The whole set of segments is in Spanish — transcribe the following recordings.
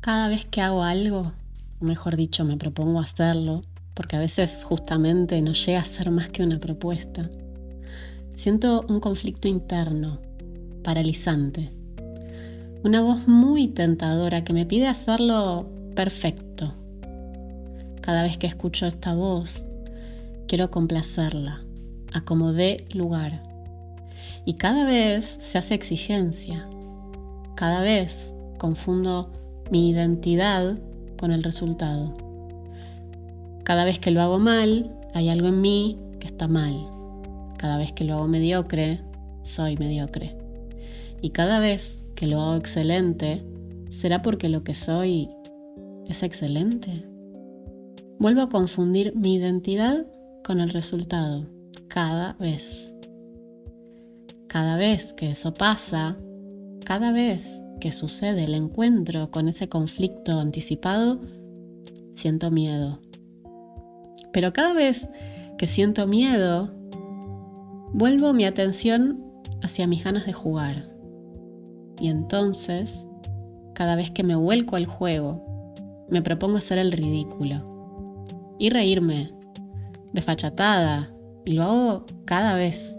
cada vez que hago algo, o mejor dicho, me propongo hacerlo, porque a veces justamente no llega a ser más que una propuesta, siento un conflicto interno, paralizante. Una voz muy tentadora que me pide hacerlo perfecto. Cada vez que escucho esta voz, quiero complacerla, acomodé lugar. Y cada vez se hace exigencia. Cada vez confundo mi identidad con el resultado. Cada vez que lo hago mal, hay algo en mí que está mal. Cada vez que lo hago mediocre, soy mediocre. Y cada vez que lo hago excelente, ¿será porque lo que soy es excelente? Vuelvo a confundir mi identidad con el resultado, cada vez. Cada vez que eso pasa, cada vez que sucede el encuentro con ese conflicto anticipado, siento miedo. Pero cada vez que siento miedo, vuelvo mi atención hacia mis ganas de jugar. Y entonces, cada vez que me vuelco al juego, me propongo hacer el ridículo y reírme, desfachatada, y lo hago cada vez.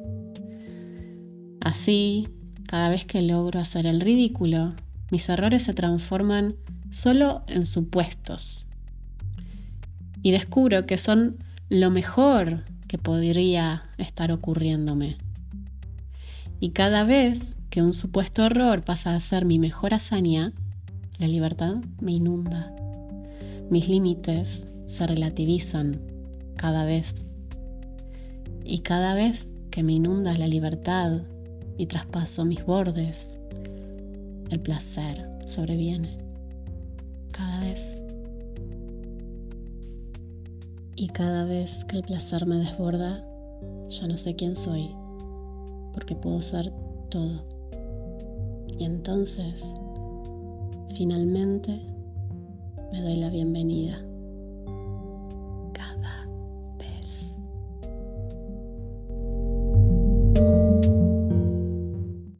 Así, cada vez que logro hacer el ridículo, mis errores se transforman solo en supuestos. Y descubro que son lo mejor que podría estar ocurriéndome. Y cada vez que un supuesto error pasa a ser mi mejor hazaña, la libertad me inunda. Mis límites se relativizan cada vez. Y cada vez que me inunda la libertad y traspaso mis bordes, el placer sobreviene. Cada vez. Y cada vez que el placer me desborda, ya no sé quién soy, porque puedo ser todo. Y entonces, finalmente, me doy la bienvenida.